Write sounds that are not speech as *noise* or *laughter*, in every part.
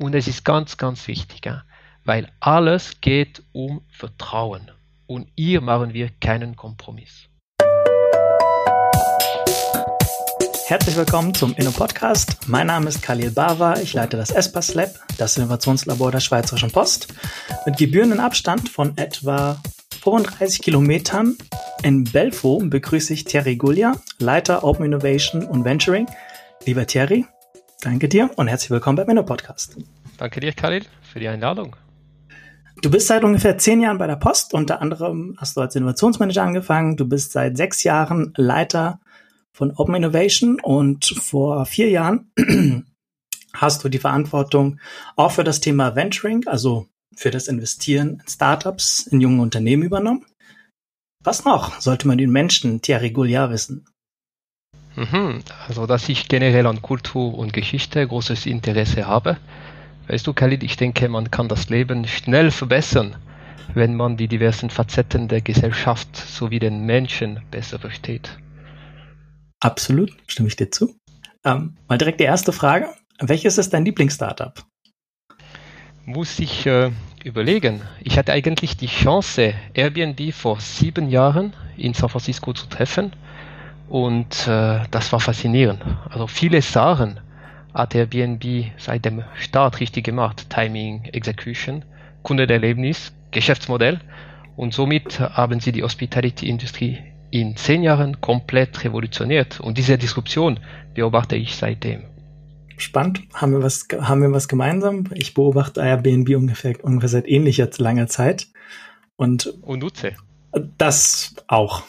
Und es ist ganz, ganz wichtig, weil alles geht um Vertrauen. Und hier machen wir keinen Kompromiss. Herzlich willkommen zum Inno Podcast. Mein Name ist Khalil Bava. Ich leite das ESPAS Lab, das Innovationslabor der Schweizerischen Post, mit gebührenden Abstand von etwa 35 Kilometern in Belfo begrüße ich Thierry Gullia, Leiter Open Innovation und Venturing. Lieber Thierry, danke dir und herzlich willkommen beim Inno Podcast. Danke dir, Khalil, für die Einladung. Du bist seit ungefähr zehn Jahren bei der Post. Unter anderem hast du als Innovationsmanager angefangen. Du bist seit sechs Jahren Leiter von Open Innovation und vor vier Jahren *clears throat* hast du die Verantwortung auch für das Thema Venturing, also für das Investieren in Startups, in jungen Unternehmen übernommen. Was noch sollte man den Menschen Thierry Gouliard wissen? Mhm, also, dass ich generell an Kultur und Geschichte großes Interesse habe. Weißt du, Khalid, ich denke, man kann das Leben schnell verbessern, wenn man die diversen Facetten der Gesellschaft sowie den Menschen besser versteht. Absolut, stimme ich dir zu. Ähm, mal direkt die erste Frage. Welches ist dein Lieblingsstartup? Muss ich äh, überlegen. Ich hatte eigentlich die Chance, Airbnb vor sieben Jahren in San Francisco zu treffen. Und äh, das war faszinierend. Also viele Sachen hat Airbnb seit dem Start richtig gemacht. Timing, Execution, Kundenerlebnis, Geschäftsmodell. Und somit haben sie die Hospitality-Industrie in zehn Jahren komplett revolutioniert. Und diese Disruption beobachte ich seitdem. Spannend. Haben wir was, haben wir was gemeinsam? Ich beobachte Airbnb ungefähr, ungefähr seit ähnlicher langer Zeit. Und, und nutze. Das auch.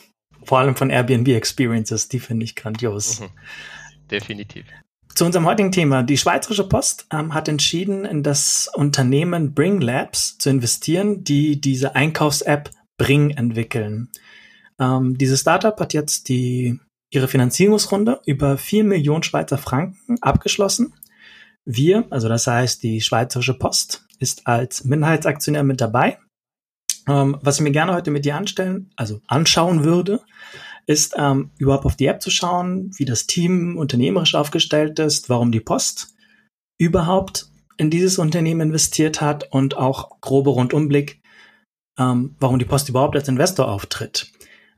Vor allem von Airbnb Experiences, die finde ich grandios. Mhm. Definitiv. Zu unserem heutigen Thema. Die Schweizerische Post ähm, hat entschieden, in das Unternehmen Bring Labs zu investieren, die diese Einkaufs-App Bring entwickeln. Ähm, dieses Startup hat jetzt die, ihre Finanzierungsrunde über vier Millionen Schweizer Franken abgeschlossen. Wir, also das heißt die Schweizerische Post, ist als Minderheitsaktionär mit dabei. Ähm, was ich mir gerne heute mit dir anstellen, also anschauen würde, ist ähm, überhaupt auf die App zu schauen, wie das Team unternehmerisch aufgestellt ist, warum die Post überhaupt in dieses Unternehmen investiert hat und auch grobe Rundumblick, ähm, warum die Post überhaupt als Investor auftritt.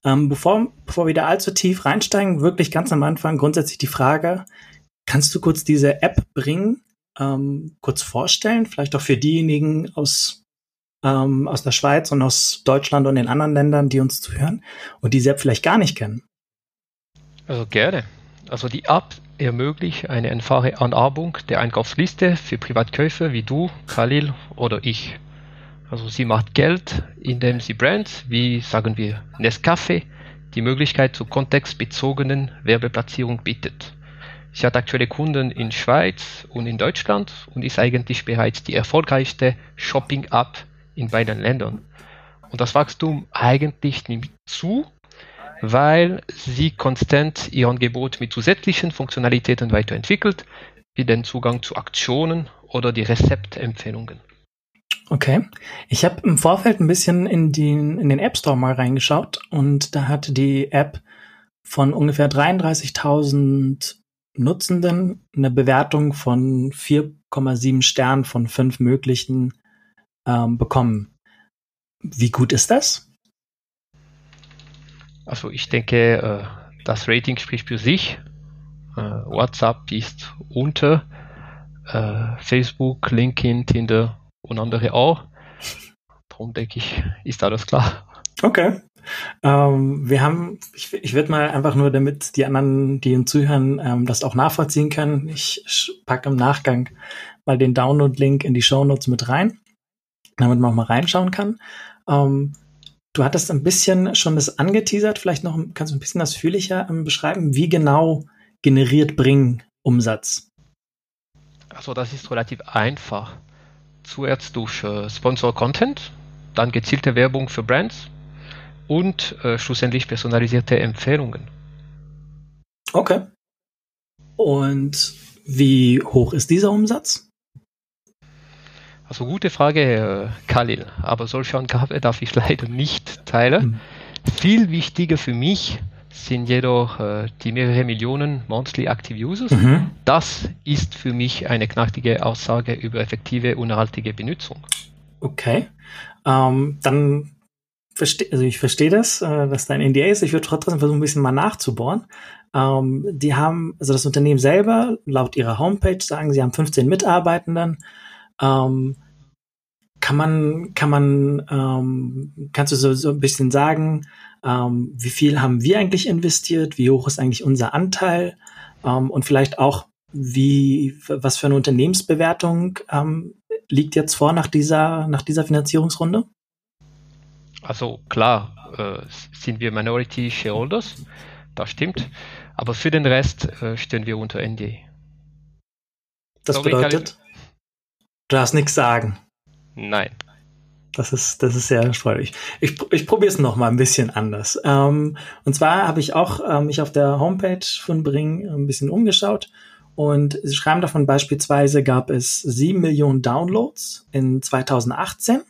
Ähm, bevor, bevor wir da allzu tief reinsteigen, wirklich ganz am Anfang grundsätzlich die Frage, kannst du kurz diese App bringen, ähm, kurz vorstellen, vielleicht auch für diejenigen aus, ähm, aus der Schweiz und aus Deutschland und den anderen Ländern, die uns zuhören und diese App vielleicht gar nicht kennen? Also gerne. Also die App ermöglicht eine einfache Anarbung der Einkaufsliste für Privatkäufer wie du, Khalil oder ich. Also sie macht Geld, indem sie Brands wie, sagen wir, Nescafé die Möglichkeit zur kontextbezogenen Werbeplatzierung bietet. Sie hat aktuelle Kunden in Schweiz und in Deutschland und ist eigentlich bereits die erfolgreichste Shopping-App in beiden Ländern. Und das Wachstum eigentlich nimmt zu, weil sie konstant ihr Angebot mit zusätzlichen Funktionalitäten weiterentwickelt, wie den Zugang zu Aktionen oder die Rezeptempfehlungen. Okay. Ich habe im Vorfeld ein bisschen in den, in den App Store mal reingeschaut und da hatte die App von ungefähr 33.000 Nutzenden eine Bewertung von 4,7 Sternen von fünf möglichen ähm, bekommen. Wie gut ist das? Also ich denke, äh, das Rating spricht für sich. Äh, WhatsApp ist unter äh, Facebook, LinkedIn, Tinder und andere auch. Darum denke ich, ist alles klar. Okay. Ähm, wir haben, ich, ich würde mal einfach nur, damit die anderen, die uns zuhören, ähm, das auch nachvollziehen können, ich packe im Nachgang mal den Download-Link in die Show Notes mit rein, damit man auch mal reinschauen kann. Ähm, du hattest ein bisschen schon das angeteasert, vielleicht noch, kannst du ein bisschen ausführlicher ähm, beschreiben, wie genau generiert Bring Umsatz? Also das ist relativ einfach zuerst durch äh, Sponsor Content, dann gezielte Werbung für Brands und äh, schlussendlich personalisierte Empfehlungen. Okay. Und wie hoch ist dieser Umsatz? Also gute Frage, Khalil, aber solche Angabe darf ich leider nicht teilen. Mhm. Viel wichtiger für mich sind jedoch äh, die mehrere Millionen monthly active users. Mhm. Das ist für mich eine knackige Aussage über effektive und nachhaltige Benutzung. Okay. Ähm, dann verstehe, also ich verstehe das, äh, dass dein NDA ist. Ich würde trotzdem versuchen, ein bisschen mal nachzubohren. Ähm, die haben, also das Unternehmen selber, laut ihrer Homepage sagen, sie haben 15 Mitarbeitenden. Ähm, kann man, kann man, ähm, kannst du so, so ein bisschen sagen, ähm, wie viel haben wir eigentlich investiert? Wie hoch ist eigentlich unser Anteil? Ähm, und vielleicht auch, wie, was für eine Unternehmensbewertung ähm, liegt jetzt vor nach dieser, nach dieser Finanzierungsrunde? Also klar, äh, sind wir Minority Shareholders, das stimmt. Aber für den Rest äh, stehen wir unter NDA. Das Sorry, bedeutet, du darfst nichts sagen. Nein. Das ist, das ist sehr erfreulich. Ich, ich probiere es noch mal ein bisschen anders. Ähm, und zwar habe ich auch ähm, mich auf der Homepage von Bring ein bisschen umgeschaut und sie schreiben davon beispielsweise gab es sieben Millionen Downloads in 2018.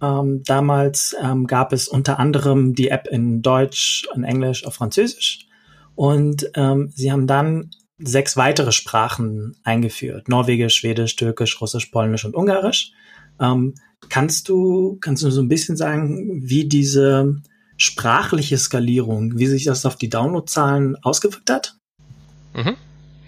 Ähm, damals ähm, gab es unter anderem die App in Deutsch, in Englisch, auf Französisch. Und ähm, sie haben dann sechs weitere Sprachen eingeführt. Norwegisch, Schwedisch, Türkisch, Russisch, Polnisch und Ungarisch. Ähm, kannst du, kannst du so ein bisschen sagen, wie diese sprachliche Skalierung, wie sich das auf die Downloadzahlen ausgewirkt hat? Mhm.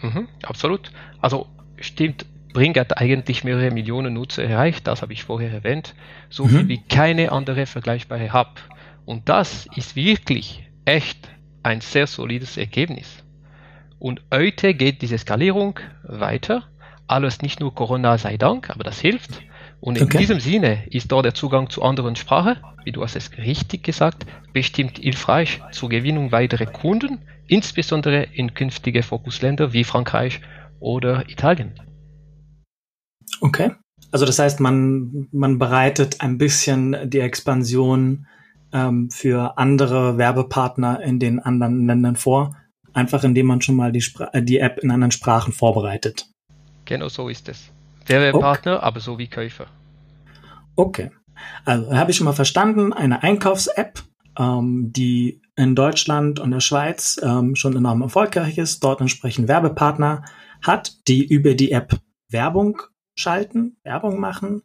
Mhm, absolut. Also stimmt, Bring hat eigentlich mehrere Millionen Nutzer erreicht, das habe ich vorher erwähnt, so mhm. viel wie keine andere vergleichbare Hub. Und das ist wirklich echt ein sehr solides Ergebnis. Und heute geht diese Skalierung weiter. Alles nicht nur Corona sei Dank, aber das hilft. Und in okay. diesem Sinne ist da der Zugang zu anderen Sprachen, wie du hast es richtig gesagt, bestimmt hilfreich zur Gewinnung weiterer Kunden, insbesondere in künftige Fokusländer wie Frankreich oder Italien. Okay. Also das heißt, man, man bereitet ein bisschen die Expansion ähm, für andere Werbepartner in den anderen Ländern vor, einfach indem man schon mal die, Spra die App in anderen Sprachen vorbereitet. Genau so ist es. Werbepartner, okay. aber so wie Käufer. Okay. Also habe ich schon mal verstanden, eine Einkaufs-App, ähm, die in Deutschland und der Schweiz ähm, schon enorm erfolgreich ist, dort entsprechend Werbepartner hat, die über die App Werbung schalten, Werbung machen,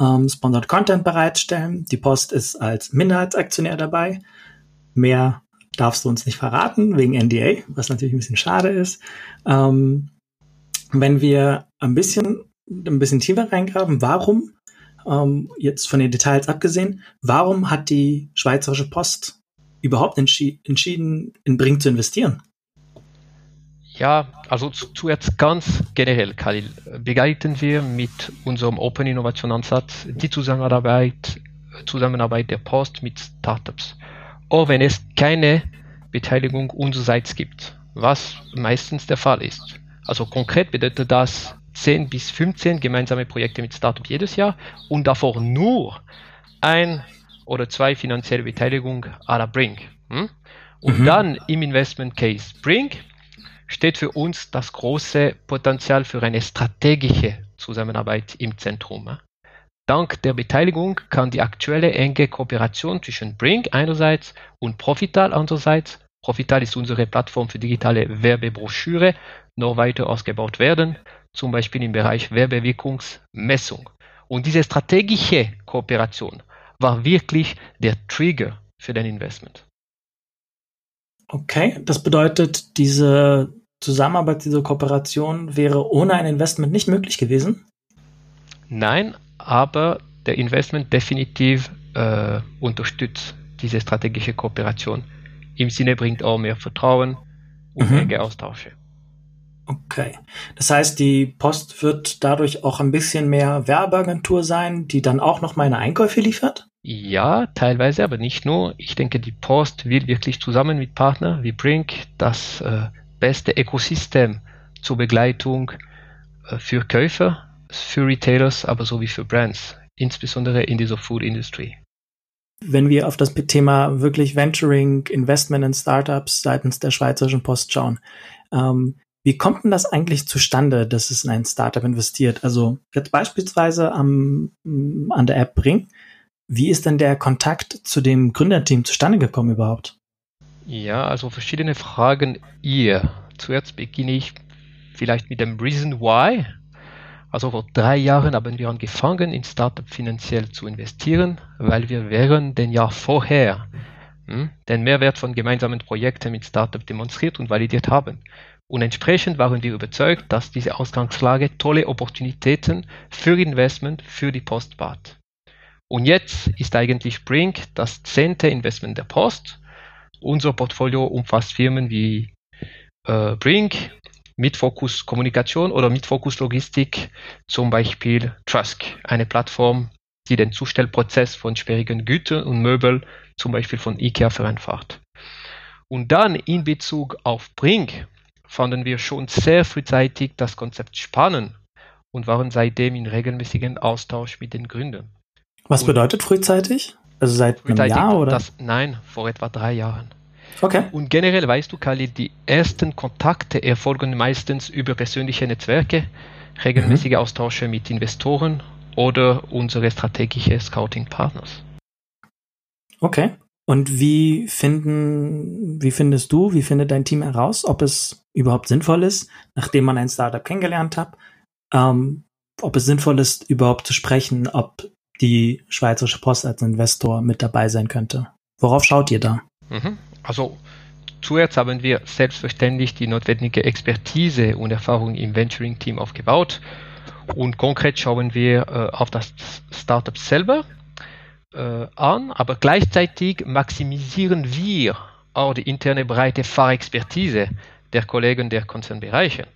ähm, Sponsored Content bereitstellen. Die Post ist als Minderheitsaktionär dabei. Mehr darfst du uns nicht verraten, wegen NDA, was natürlich ein bisschen schade ist. Ähm, wenn wir ein bisschen ein bisschen tiefer reingraben, warum, ähm, jetzt von den Details abgesehen, warum hat die Schweizerische Post überhaupt entschi entschieden, in Bring zu investieren? Ja, also zuerst ganz generell, Khalil, begleiten wir mit unserem Open Innovation Ansatz die Zusammenarbeit, Zusammenarbeit der Post mit Startups. Auch wenn es keine Beteiligung unsererseits gibt, was meistens der Fall ist. Also konkret bedeutet das 10 bis 15 gemeinsame Projekte mit Startup jedes Jahr und davor nur ein oder zwei finanzielle Beteiligung à la Bring. Hm? Und mhm. dann im Investment Case Bring steht für uns das große Potenzial für eine strategische Zusammenarbeit im Zentrum. Hm? Dank der Beteiligung kann die aktuelle enge Kooperation zwischen Bring einerseits und Profital andererseits, Profital ist unsere Plattform für digitale Werbebroschüre, noch weiter ausgebaut werden zum Beispiel im Bereich Werbewirkungsmessung. Und diese strategische Kooperation war wirklich der Trigger für den Investment. Okay, das bedeutet, diese Zusammenarbeit, diese Kooperation wäre ohne ein Investment nicht möglich gewesen? Nein, aber der Investment definitiv äh, unterstützt diese strategische Kooperation. Im Sinne bringt auch mehr Vertrauen und mhm. enge Austausche. Okay. Das heißt, die Post wird dadurch auch ein bisschen mehr Werbeagentur sein, die dann auch noch meine Einkäufe liefert? Ja, teilweise, aber nicht nur. Ich denke, die Post will wirklich zusammen mit Partnern wie Brink das äh, beste Ökosystem zur Begleitung äh, für Käufer, für Retailers, aber sowie für Brands, insbesondere in dieser Food Industry. Wenn wir auf das Thema wirklich Venturing, Investment in Startups seitens der Schweizerischen Post schauen, ähm, wie kommt denn das eigentlich zustande, dass es in ein Startup investiert? Also jetzt beispielsweise am, an der App Bring. Wie ist denn der Kontakt zu dem Gründerteam zustande gekommen überhaupt? Ja, also verschiedene Fragen hier. Zuerst beginne ich vielleicht mit dem Reason Why. Also vor drei Jahren haben wir angefangen, in Startup finanziell zu investieren, weil wir während den Jahr vorher hm, den Mehrwert von gemeinsamen Projekten mit Startup demonstriert und validiert haben. Und entsprechend waren wir überzeugt, dass diese Ausgangslage tolle Opportunitäten für Investment für die Post bat. Und jetzt ist eigentlich Brink das zehnte Investment der Post. Unser Portfolio umfasst Firmen wie äh, Brink mit Fokus Kommunikation oder mit Fokus Logistik, zum Beispiel Trusk, eine Plattform, die den Zustellprozess von schwierigen Gütern und Möbeln, zum Beispiel von IKEA, vereinfacht. Und dann in Bezug auf Brink fanden wir schon sehr frühzeitig das Konzept spannend und waren seitdem in regelmäßigen Austausch mit den Gründern. Was und bedeutet frühzeitig? Also seit einem Jahr oder? Das, nein, vor etwa drei Jahren. Okay. Und generell weißt du, Kali, die ersten Kontakte erfolgen meistens über persönliche Netzwerke, regelmäßige mhm. Austausche mit Investoren oder unsere strategische Scouting-Partners. Okay. Und wie finden, wie findest du, wie findet dein Team heraus, ob es überhaupt sinnvoll ist, nachdem man ein Startup kennengelernt hat, ähm, ob es sinnvoll ist, überhaupt zu sprechen, ob die Schweizerische Post als Investor mit dabei sein könnte? Worauf schaut ihr da? Mhm. Also zuerst haben wir selbstverständlich die notwendige Expertise und Erfahrung im Venturing-Team aufgebaut und konkret schauen wir äh, auf das Startup selber an, aber gleichzeitig maximisieren wir auch die interne breite Fahrexpertise der Kollegen der Konzernbereiche.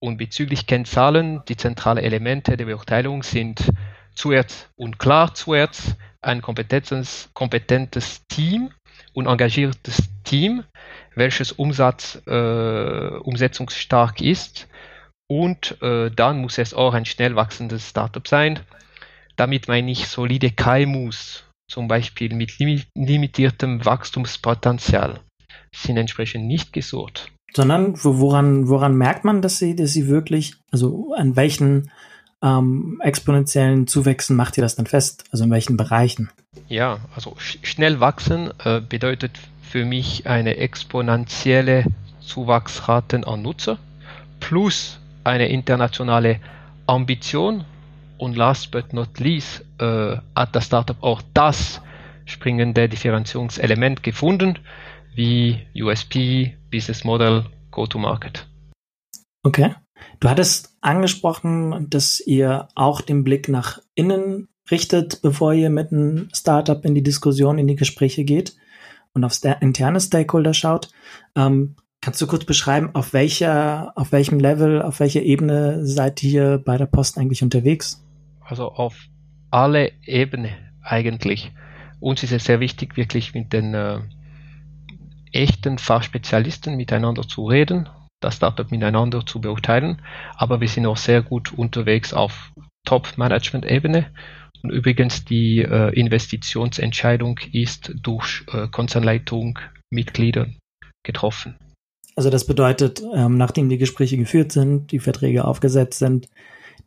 Und bezüglich Kennzahlen, die zentralen Elemente der Beurteilung sind zuerst und klar zuerst ein kompetentes, kompetentes Team und engagiertes Team, welches Umsatz, äh, umsetzungsstark ist. Und äh, dann muss es auch ein schnell wachsendes Startup sein, damit meine ich solide KMUs, zum Beispiel mit limitiertem Wachstumspotenzial, sind entsprechend nicht gesucht. Sondern woran, woran merkt man, dass sie, dass sie wirklich, also an welchen ähm, exponentiellen Zuwächsen macht ihr das dann fest? Also in welchen Bereichen? Ja, also sch schnell wachsen äh, bedeutet für mich eine exponentielle Zuwachsraten an Nutzer plus eine internationale Ambition und last but not least äh, hat das Startup auch das springende Differenzierungselement gefunden, wie USP, Business Model, Go-to-Market. Okay. Du hattest angesprochen, dass ihr auch den Blick nach innen richtet, bevor ihr mit einem Startup in die Diskussion, in die Gespräche geht und auf interne Stakeholder schaut. Ähm, kannst du kurz beschreiben, auf welcher, auf welchem Level, auf welcher Ebene seid ihr bei der Post eigentlich unterwegs? Also auf alle Ebenen eigentlich. Uns ist es sehr wichtig, wirklich mit den äh, echten Fachspezialisten miteinander zu reden, das Startup miteinander zu beurteilen, aber wir sind auch sehr gut unterwegs auf Top-Management-Ebene. Und übrigens, die äh, Investitionsentscheidung ist durch äh, Konzernleitung, Mitglieder getroffen. Also das bedeutet, ähm, nachdem die Gespräche geführt sind, die Verträge aufgesetzt sind,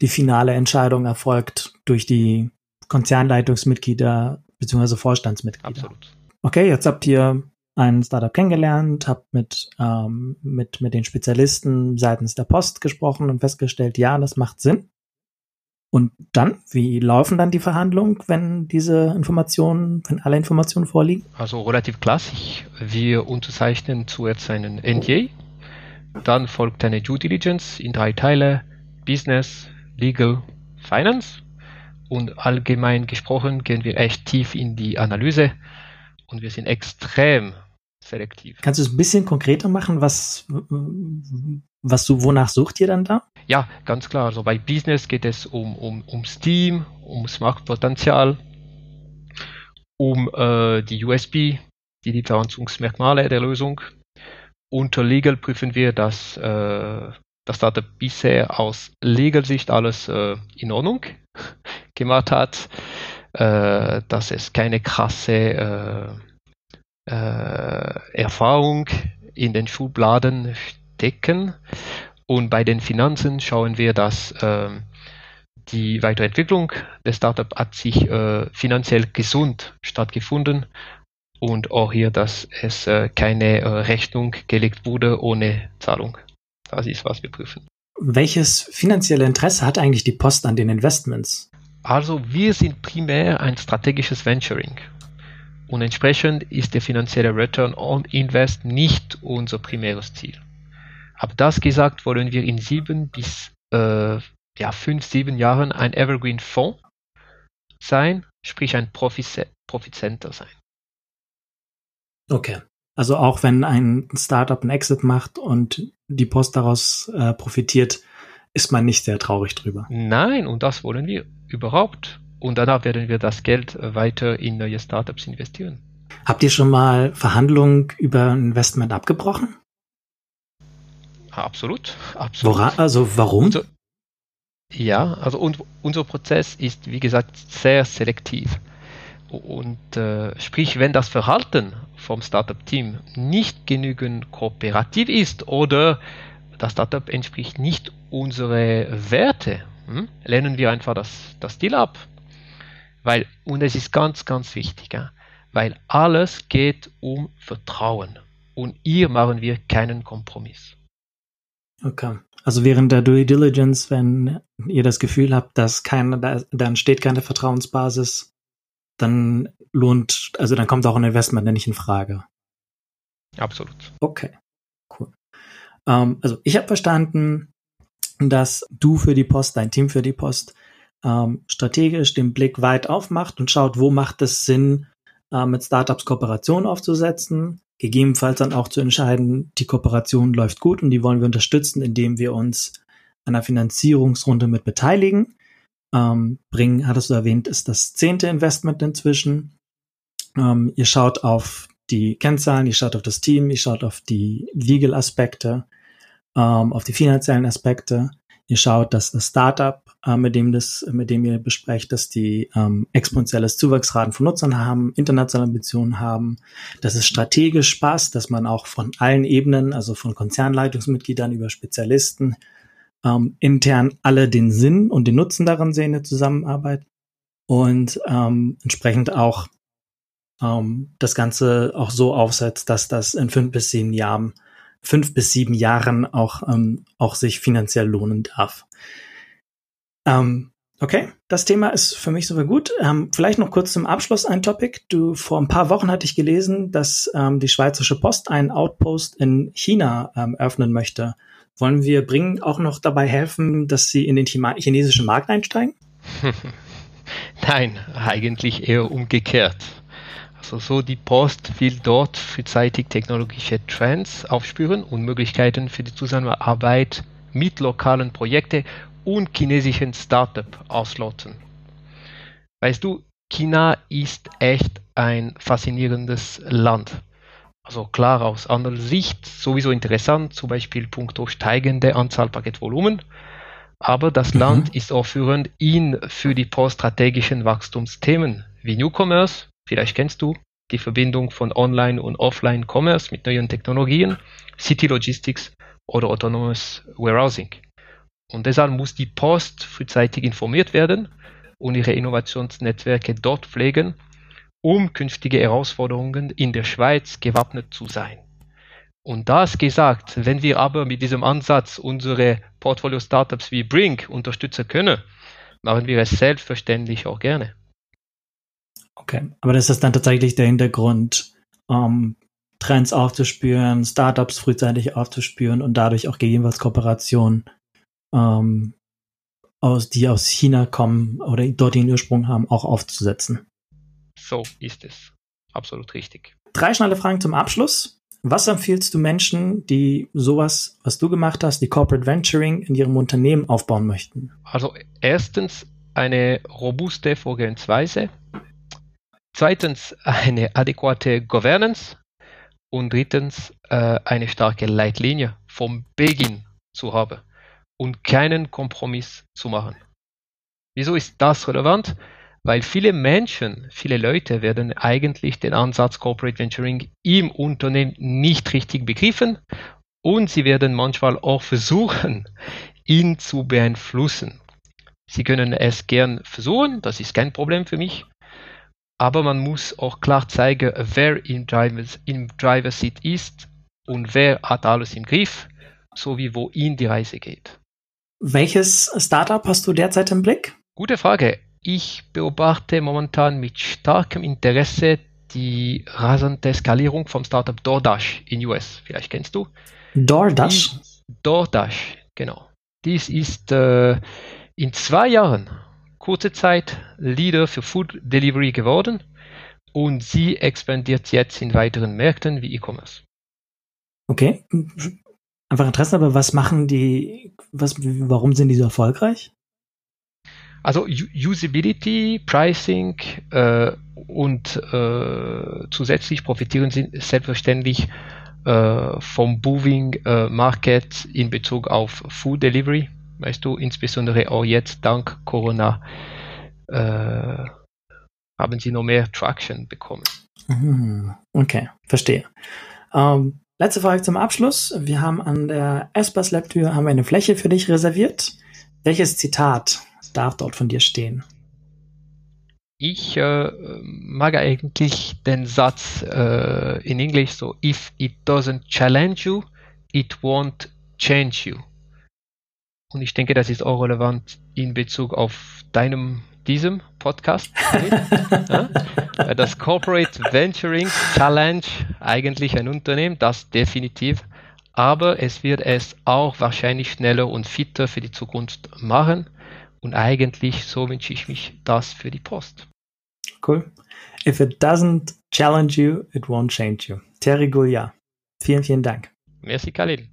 die finale Entscheidung erfolgt durch die Konzernleitungsmitglieder bzw. Vorstandsmitglieder. Absolut. Okay, jetzt habt ihr ein Startup kennengelernt, habt mit, ähm, mit, mit den Spezialisten seitens der Post gesprochen und festgestellt, ja, das macht Sinn. Und dann, wie laufen dann die Verhandlungen, wenn diese Informationen, wenn alle Informationen vorliegen? Also relativ klassisch. Wir unterzeichnen zuerst einen NDA, dann folgt eine Due Diligence in drei Teile, Business, Legal Finance. Und allgemein gesprochen gehen wir echt tief in die Analyse und wir sind extrem selektiv. Kannst du es ein bisschen konkreter machen, was, was du, wonach sucht ihr dann da? Ja, ganz klar. Also bei Business geht es um, um, ums Team, ums Marktpotenzial, um äh, die USB, die Differenzierungsmerkmale der Lösung. Unter Legal prüfen wir, dass äh, dass da bisher aus Legal-Sicht alles äh, in Ordnung *laughs* gemacht hat, äh, dass es keine krasse äh, äh, Erfahrung in den Schubladen stecken. Und bei den Finanzen schauen wir, dass ähm, die Weiterentwicklung des Startups hat sich äh, finanziell gesund stattgefunden und auch hier, dass es keine Rechnung gelegt wurde ohne Zahlung. Das ist, was wir prüfen. Welches finanzielle Interesse hat eigentlich die Post an den Investments? Also wir sind primär ein strategisches Venturing. Und entsprechend ist der finanzielle Return on Invest nicht unser primäres Ziel. Aber das gesagt, wollen wir in sieben bis äh, ja, fünf, sieben Jahren ein Evergreen Fonds sein, sprich ein Profizenter sein. Okay. Also auch wenn ein Startup ein Exit macht und die Post daraus äh, profitiert, ist man nicht sehr traurig drüber. Nein, und das wollen wir überhaupt. Und danach werden wir das Geld weiter in neue Startups investieren. Habt ihr schon mal Verhandlungen über Investment abgebrochen? Absolut, absolut. Wora, also warum? Unser, ja, also und, unser Prozess ist, wie gesagt, sehr selektiv. Und äh, sprich, wenn das Verhalten vom Startup-Team nicht genügend kooperativ ist oder das Startup entspricht nicht unsere Werte, hm, lehnen wir einfach das, das Deal ab. Weil, und es ist ganz, ganz wichtig, ja, weil alles geht um Vertrauen. Und hier machen wir keinen Kompromiss. Okay. Also während der Due Diligence, wenn ihr das Gefühl habt, dass keine, da, da entsteht keine Vertrauensbasis, dann lohnt, also dann kommt auch ein Investment nicht in Frage. Absolut. Okay, cool. Ähm, also ich habe verstanden, dass du für die Post, dein Team für die Post, ähm, strategisch den Blick weit aufmacht und schaut, wo macht es Sinn, äh, mit Startups Kooperation aufzusetzen, gegebenenfalls dann auch zu entscheiden, die Kooperation läuft gut und die wollen wir unterstützen, indem wir uns an einer Finanzierungsrunde mit beteiligen. Ähm, Bring, hattest du erwähnt, ist das zehnte Investment inzwischen. Ähm, ihr schaut auf die Kennzahlen, ihr schaut auf das Team, ihr schaut auf die Legal-Aspekte, ähm, auf die finanziellen Aspekte. Ihr schaut, dass das Startup, äh, mit dem das, mit dem ihr besprecht, dass die ähm, exponentielles Zuwachsraten von Nutzern haben, internationale Ambitionen haben, dass es strategisch passt, dass man auch von allen Ebenen, also von Konzernleitungsmitgliedern über Spezialisten, ähm, intern alle den Sinn und den Nutzen daran sehen der Zusammenarbeit und ähm, entsprechend auch ähm, das Ganze auch so aufsetzt, dass das in fünf bis sieben Jahren, fünf bis sieben Jahren auch, ähm, auch sich finanziell lohnen darf. Ähm, okay, das Thema ist für mich soweit gut. Ähm, vielleicht noch kurz zum Abschluss ein Topic. Du, vor ein paar Wochen hatte ich gelesen, dass ähm, die Schweizerische Post einen Outpost in China ähm, öffnen möchte. Wollen wir Bringen auch noch dabei helfen, dass sie in den chinesischen Markt einsteigen? *laughs* Nein, eigentlich eher umgekehrt. Also so die Post will dort frühzeitig technologische Trends aufspüren und Möglichkeiten für die Zusammenarbeit mit lokalen Projekten und chinesischen Startups ausloten. Weißt du, China ist echt ein faszinierendes Land. Also klar aus anderer Sicht sowieso interessant, zum Beispiel punkto steigende Anzahl Paketvolumen. Aber das mhm. Land ist auch führend in für die poststrategischen Wachstumsthemen wie Newcomers, Vielleicht kennst du die Verbindung von Online- und Offline-Commerce mit neuen Technologien, City Logistics oder Autonomous Warehousing. Und deshalb muss die Post frühzeitig informiert werden und ihre Innovationsnetzwerke dort pflegen, um künftige Herausforderungen in der Schweiz gewappnet zu sein. Und das gesagt, wenn wir aber mit diesem Ansatz unsere Portfolio-Startups wie Brink unterstützen können, machen wir es selbstverständlich auch gerne. Okay, aber das ist dann tatsächlich der Hintergrund, um Trends aufzuspüren, Startups frühzeitig aufzuspüren und dadurch auch gegebenenfalls Kooperationen, ähm, aus, die aus China kommen oder dort den Ursprung haben, auch aufzusetzen. So ist es. Absolut richtig. Drei schnelle Fragen zum Abschluss. Was empfiehlst du Menschen, die sowas, was du gemacht hast, die Corporate Venturing in ihrem Unternehmen aufbauen möchten? Also erstens eine robuste Vorgehensweise, Zweitens eine adäquate Governance und drittens äh, eine starke Leitlinie vom Beginn zu haben und keinen Kompromiss zu machen. Wieso ist das relevant? Weil viele Menschen, viele Leute werden eigentlich den Ansatz Corporate Venturing im Unternehmen nicht richtig begriffen und sie werden manchmal auch versuchen, ihn zu beeinflussen. Sie können es gern versuchen, das ist kein Problem für mich, aber man muss auch klar zeigen, wer im Driver, im Driver Seat ist und wer hat alles im Griff, sowie wohin die Reise geht. Welches Startup hast du derzeit im Blick? Gute Frage. Ich beobachte momentan mit starkem Interesse die rasante Skalierung vom Startup DoorDash in US. Vielleicht kennst du. DoorDash? DoorDash, genau. Dies ist äh, in zwei Jahren, kurze Zeit, Leader für Food Delivery geworden und sie expandiert jetzt in weiteren Märkten wie E-Commerce. Okay. Einfach Interesse, aber was machen die, was, warum sind die so erfolgreich? Also Usability, Pricing äh, und äh, zusätzlich profitieren sie selbstverständlich äh, vom Booming äh, Market in Bezug auf Food Delivery. Weißt du, insbesondere auch jetzt dank Corona äh, haben sie noch mehr Traction bekommen. Mhm. Okay, verstehe. Ähm, letzte Frage zum Abschluss. Wir haben an der Espas Lab Tür eine Fläche für dich reserviert. Welches Zitat darf dort von dir stehen? Ich äh, mag eigentlich den Satz äh, in Englisch so, if it doesn't challenge you, it won't change you. Und ich denke, das ist auch relevant in Bezug auf deinem, diesem Podcast. ja? *laughs* Das Corporate Venturing Challenge, eigentlich ein Unternehmen, das definitiv, aber es wird es auch wahrscheinlich schneller und fitter für die Zukunft machen. Und eigentlich so wünsche ich mich das für die Post. Cool. If it doesn't challenge you, it won't change you. Terry Gouliat. Vielen, vielen Dank. Merci, Khalil.